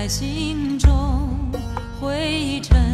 在心中汇成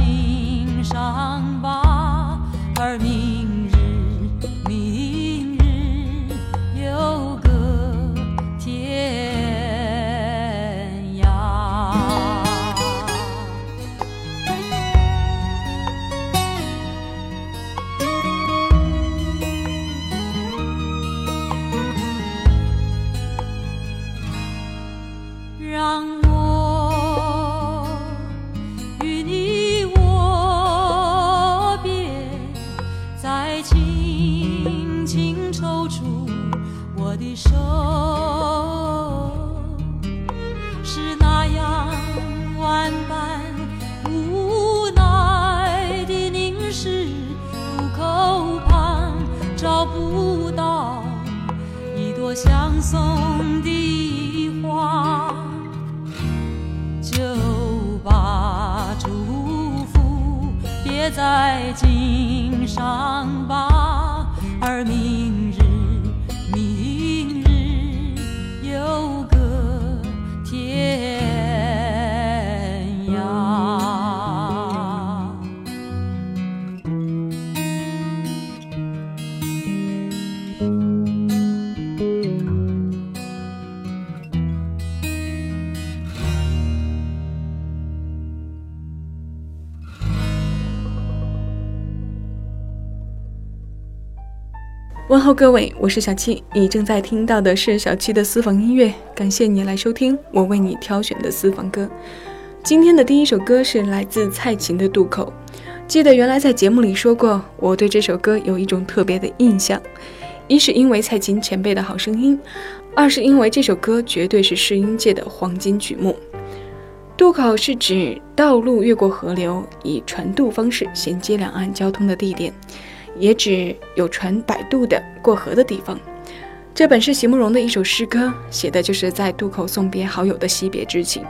心上吧，而明在襟上吧，而明日，明问候各位，我是小七，你正在听到的是小七的私房音乐，感谢你来收听我为你挑选的私房歌。今天的第一首歌是来自蔡琴的《渡口》，记得原来在节目里说过，我对这首歌有一种特别的印象，一是因为蔡琴前辈的好声音，二是因为这首歌绝对是试音界的黄金曲目。渡口是指道路越过河流，以船渡方式衔接两岸交通的地点。也指有船摆渡的过河的地方。这本是席慕容的一首诗歌，写的就是在渡口送别好友的惜别之情。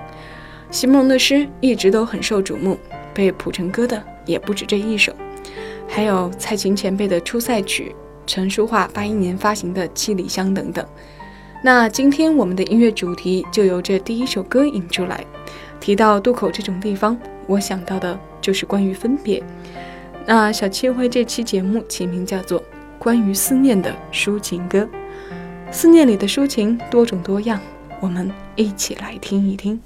席慕容的诗一直都很受瞩目，被谱成歌的也不止这一首，还有蔡琴前辈的《出塞曲》，陈淑桦八一年发行的《七里香》等等。那今天我们的音乐主题就由这第一首歌引出来。提到渡口这种地方，我想到的就是关于分别。那小七为这期节目起名叫做《关于思念的抒情歌》，思念里的抒情多种多样，我们一起来听一听。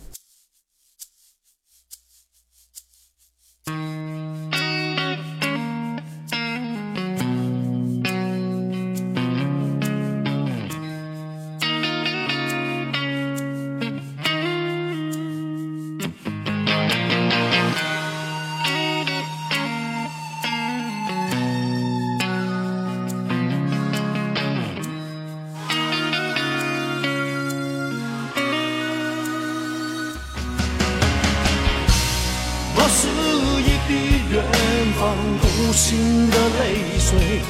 心的泪水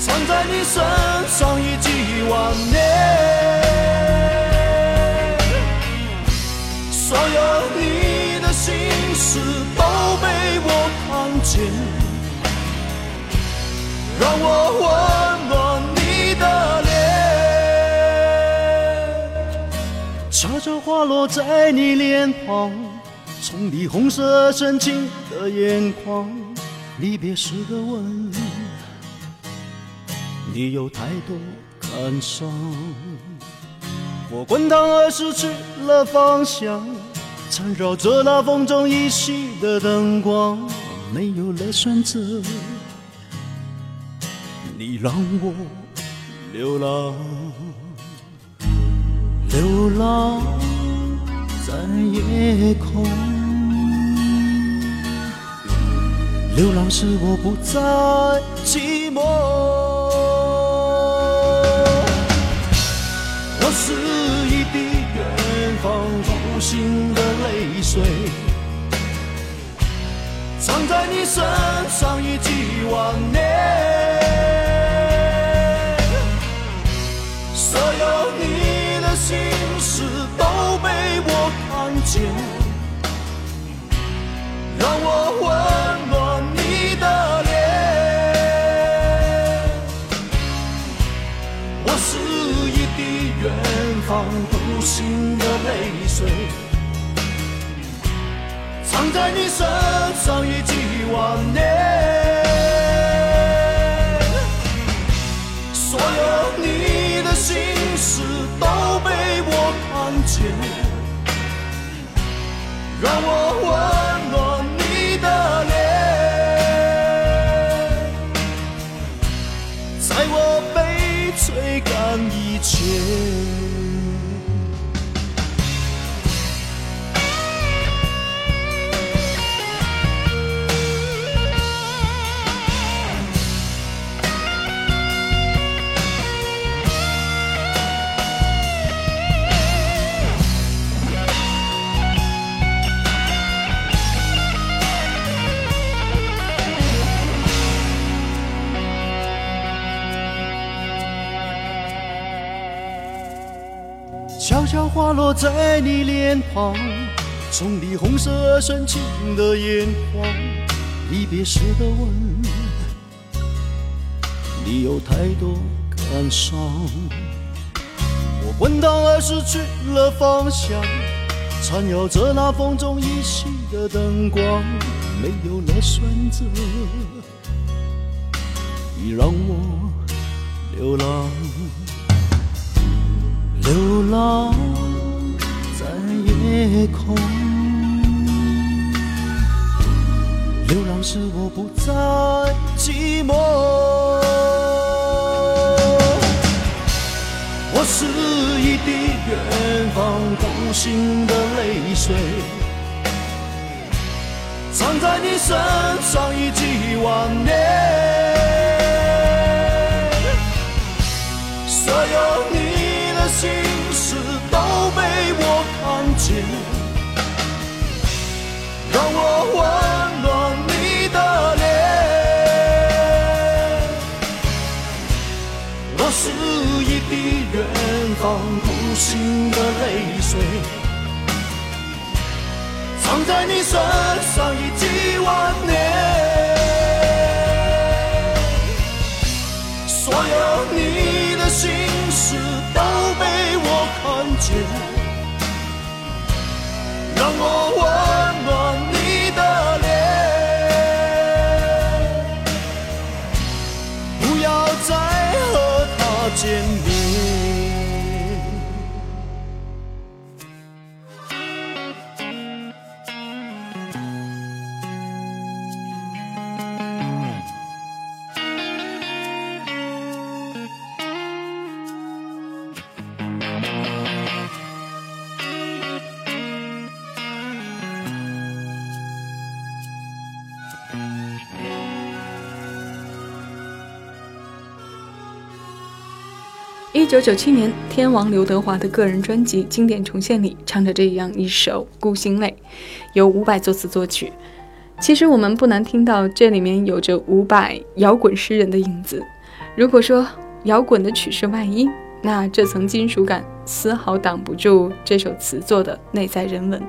藏在你身上，已几万年。所有你的心事都被我看见，让我温暖你的脸，悄悄滑落在你脸庞。你红色深情的眼眶，离别时的吻，你有太多感伤。我滚烫而失去了方向，缠绕着那风中依稀的灯光，没有了选择，你让我流浪，流浪在夜空，流浪使我不再寂寞。我是一滴远方无形的泪水，藏在你身上已几万年。所有你的心事都被我看见，在你身上已几万年。所有你的心事都被我看见，让我温暖你的脸。在我被吹干以前。在你脸庞，从你红色深情的眼眶，离别时的吻，你有太多感伤。我滚烫而失去了方向，缠绕着那风中依稀的灯光，没有了选择，你让我流浪。流浪夜空，流浪使我不再寂寞。我是一滴远方孤星的泪水，藏在你身上已几万年。所有你的心事让我温暖你的脸。我是一滴远方孤星的泪水，藏在你身上已经让九九七年，天王刘德华的个人专辑《经典重现》里唱着这样一首《孤星泪》，由伍佰作词作曲。其实我们不难听到这里面有着伍佰摇滚诗人的影子。如果说摇滚的曲是外衣，那这层金属感丝毫挡不住这首词作的内在人文。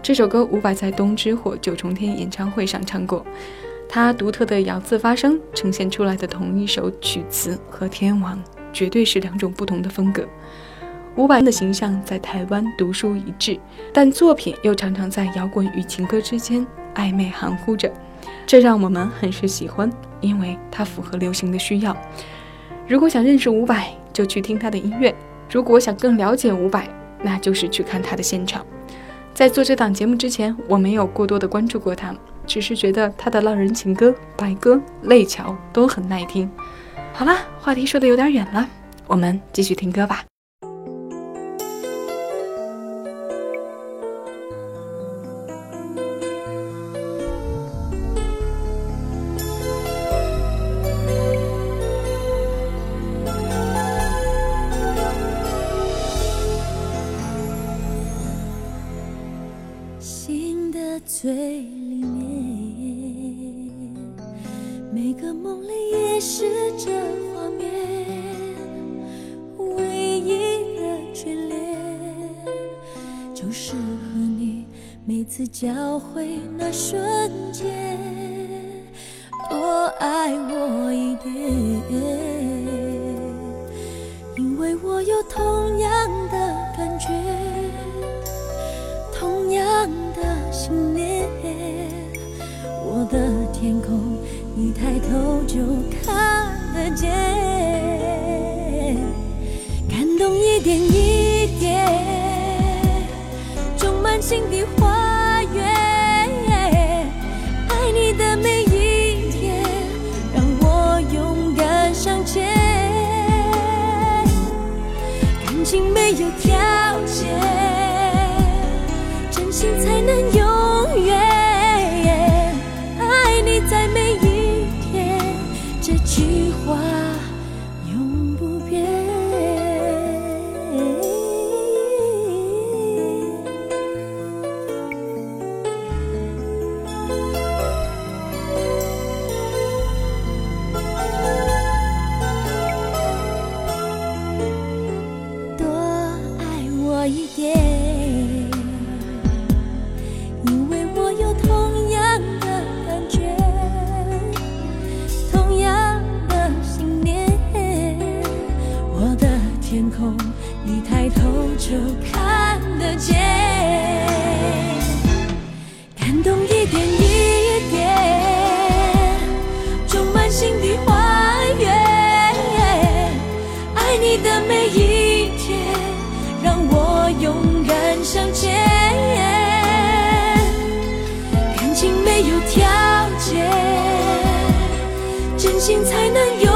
这首歌伍佰在《冬之火》九重天演唱会上唱过，他独特的咬字发声呈现出来的同一首曲子和天王绝对是两种不同的风格。伍佰的形象在台湾独树一帜，但作品又常常在摇滚与情歌之间暧昧含糊着，这让我们很是喜欢，因为它符合流行的需要。如果想认识伍佰，就去听他的音乐；如果想更了解伍佰，那就是去看他的现场。在做这档节目之前，我没有过多的关注过他，只是觉得他的浪人情歌、白鸽、泪桥都很耐听。好了，话题说的有点远了，我们继续听歌吧。找回那瞬间，情没有条件，真心才能永你的每一天，让我勇敢向前。感情没有条件，真心才能有。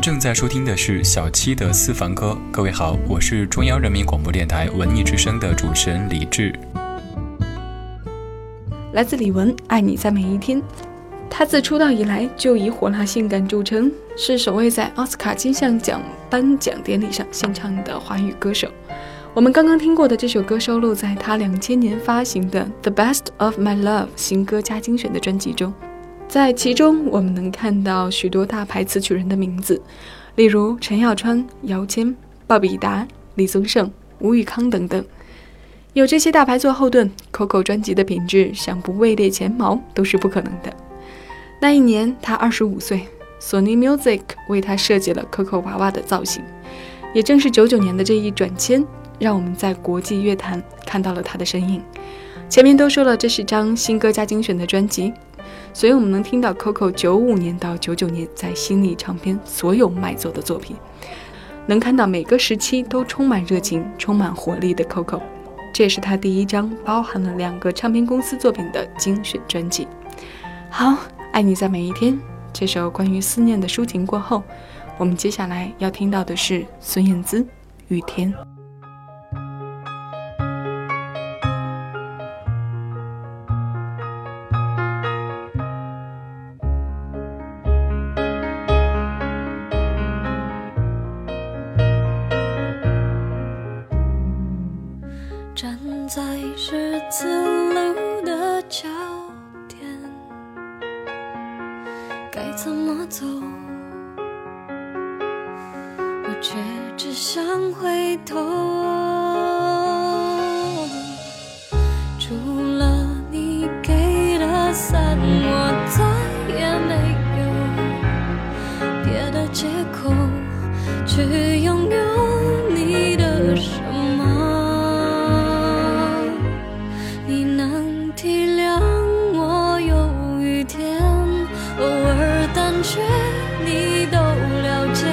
正在收听的是小七的私房歌。各位好，我是中央人民广播电台文艺之声的主持人李志。来自李玟，《爱你在每一天》。他自出道以来就以火辣性感著称，是首位在奥斯卡金像奖颁奖典礼上献唱的华语歌手。我们刚刚听过的这首歌收录在他两千年发行的《The Best of My Love》新歌加精选的专辑中。在其中，我们能看到许多大牌词曲人的名字，例如陈小川、姚谦、鲍比达、李宗盛、吴宇康等等。有这些大牌做后盾，Coco 专辑的品质想不位列前茅都是不可能的。那一年，他二十五岁，索尼 Music 为他设计了 Coco 娃娃的造型。也正是九九年的这一转签，让我们在国际乐坛看到了他的身影。前面都说了，这是张新歌加精选的专辑，所以我们能听到 Coco 九五年到九九年在新力唱片所有卖座的作品，能看到每个时期都充满热情、充满活力的 Coco。这也是他第一张包含了两个唱片公司作品的精选专辑。好，爱你在每一天这首关于思念的抒情过后，我们接下来要听到的是孙燕姿《雨天》。去拥有你的什么？你能体谅我有雨天偶尔胆怯你都了解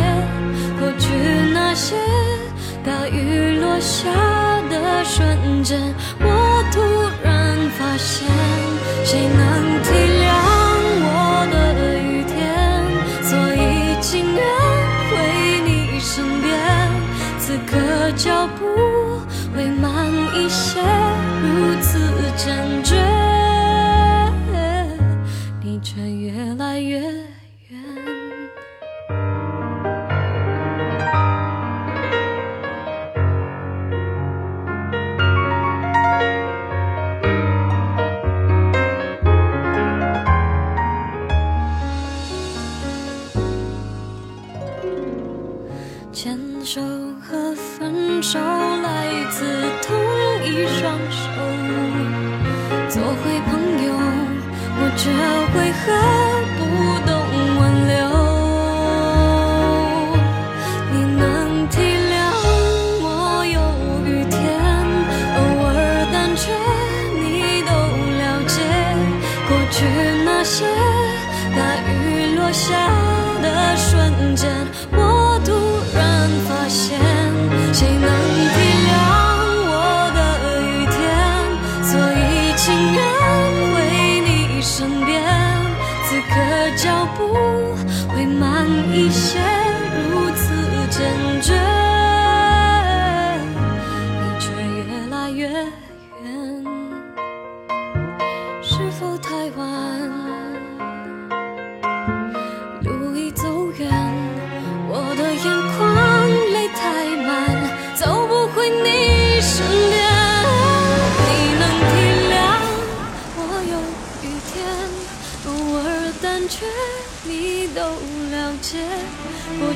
过去那些大雨落下的瞬间牵手和分手来自同一双手做回朋友我却为何不懂挽留你能体谅我有雨天偶尔胆怯你都了解过去那些大雨落下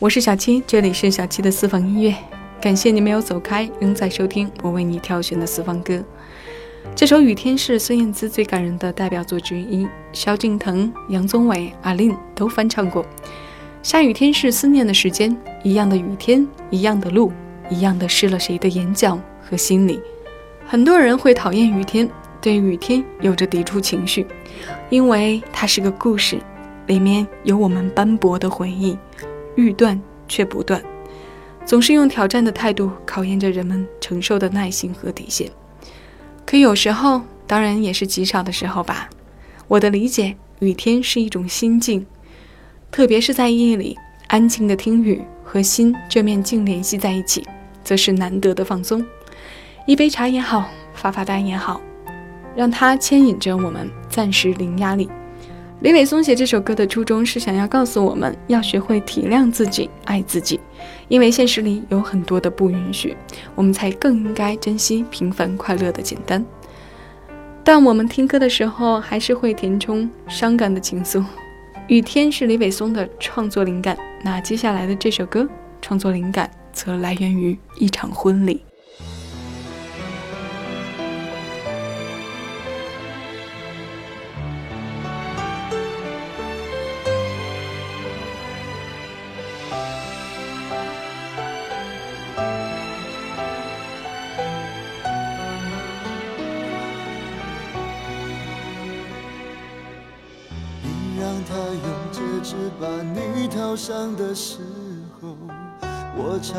我是小七，这里是小七的私房音乐。感谢你没有走开，仍在收听我为你挑选的私房歌。这首《雨天》是孙燕姿最感人的代表作之一，萧敬腾、杨宗纬、阿令都翻唱过。下雨天是思念的时间，一样的雨天，一样的路，一样的湿了谁的眼角和心里。很多人会讨厌雨天，对雨天有着抵触情绪，因为它是个故事，里面有我们斑驳的回忆。欲断却不断，总是用挑战的态度考验着人们承受的耐心和底线。可有时候，当然也是极少的时候吧。我的理解，雨天是一种心境，特别是在夜里，安静的听雨和心这面镜联系在一起，则是难得的放松。一杯茶也好，发发呆也好，让它牵引着我们，暂时零压力。李伟松写这首歌的初衷是想要告诉我们要学会体谅自己、爱自己，因为现实里有很多的不允许，我们才更应该珍惜平凡快乐的简单。但我们听歌的时候还是会填充伤感的情愫。雨天是李伟松的创作灵感，那接下来的这首歌创作灵感则来源于一场婚礼。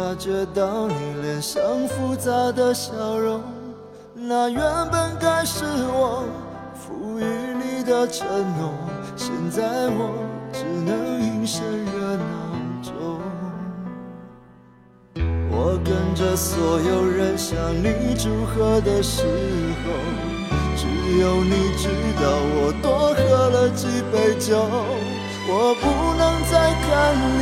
察觉到你脸上复杂的笑容。那原本该是我赋予你的承诺，现在我只能隐身热闹中。我跟着所有人向你祝贺的时候，只有你知道我多喝了几杯酒。我不能再看你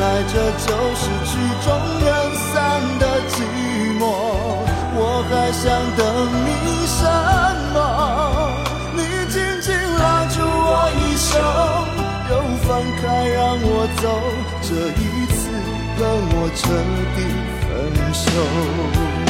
原来这就是曲终人散的寂寞。我还想等你什么？你紧紧拉住我一手，又放开让我走。这一次跟我彻底分手。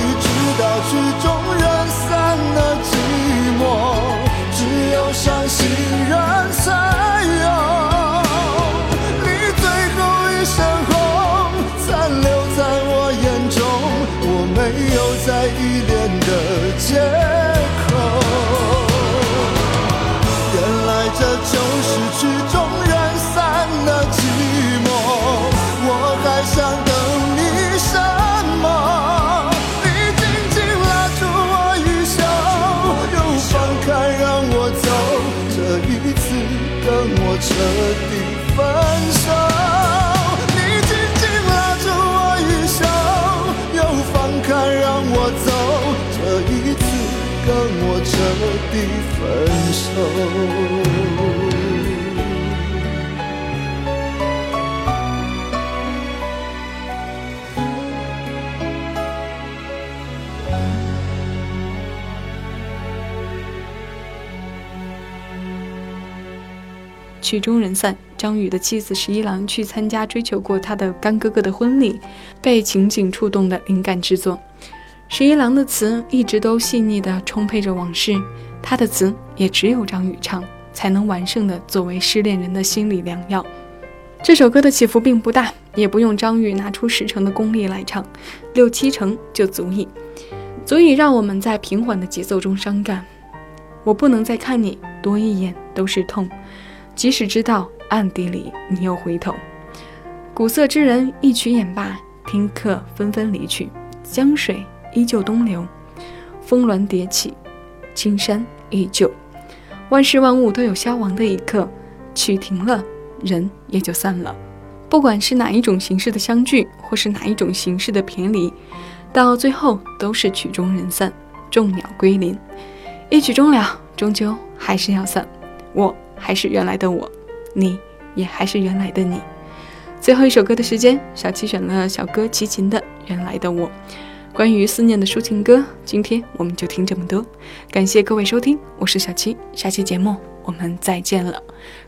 伤心人散分手。曲终人散，张宇的妻子十一郎去参加追求过他的干哥哥的婚礼，被情景触动的灵感制作。十一郎的词一直都细腻的充沛着往事，他的词也只有张宇唱，才能完胜的作为失恋人的心理良药。这首歌的起伏并不大，也不用张宇拿出十成的功力来唱，六七成就足以，足以让我们在平缓的节奏中伤感。我不能再看你多一眼都是痛。即使知道暗地里你又回头，古色之人一曲演罢，听客纷纷离去，江水依旧东流，峰峦叠起，青山依旧，万事万物都有消亡的一刻，曲停了，人也就散了。不管是哪一种形式的相聚，或是哪一种形式的别离，到最后都是曲终人散，众鸟归林，一曲终了，终究还是要散。我。还是原来的我，你也还是原来的你。最后一首歌的时间，小七选了小哥齐秦的《原来的我》。关于思念的抒情歌，今天我们就听这么多。感谢各位收听，我是小七，下期节目我们再见了。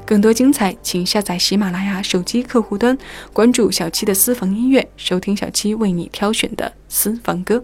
更多精彩，请下载喜马拉雅手机客户端，关注小七的私房音乐，收听小七为你挑选的私房歌。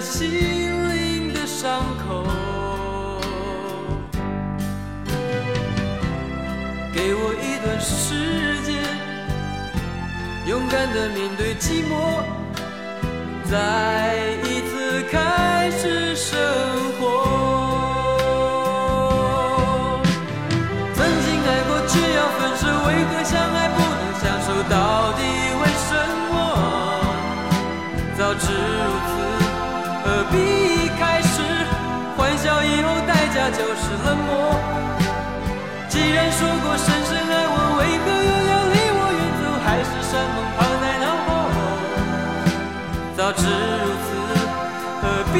心灵的伤口。给我一段时间，勇敢的面对寂寞，再一次开始生活。曾经爱过，却要分手，为何相爱不能相守到底为什么？早知如此，必开始？欢笑以后代价就是冷漠。既然说过深深爱我，为何又要离我远走？海誓山盟抛在脑后。早知如此，何必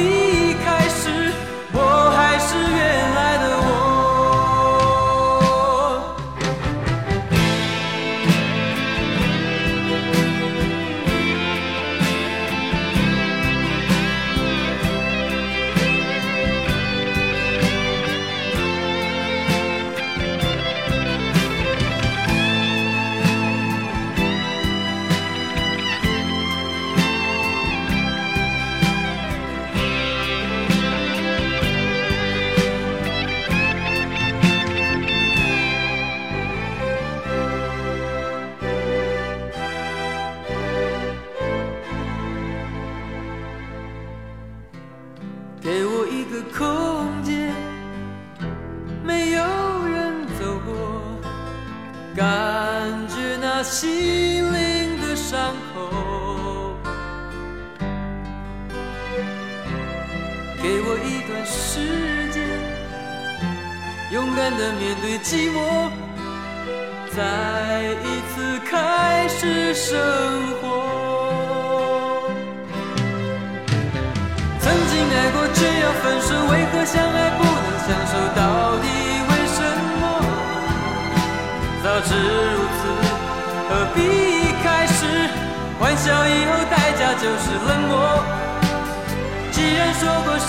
的面对寂寞，再一次开始生活。曾经爱过，却要分手，为何相爱不能相守？到底为什么？早知如此，何必开始？欢笑以后，代价就是冷漠。既然说过深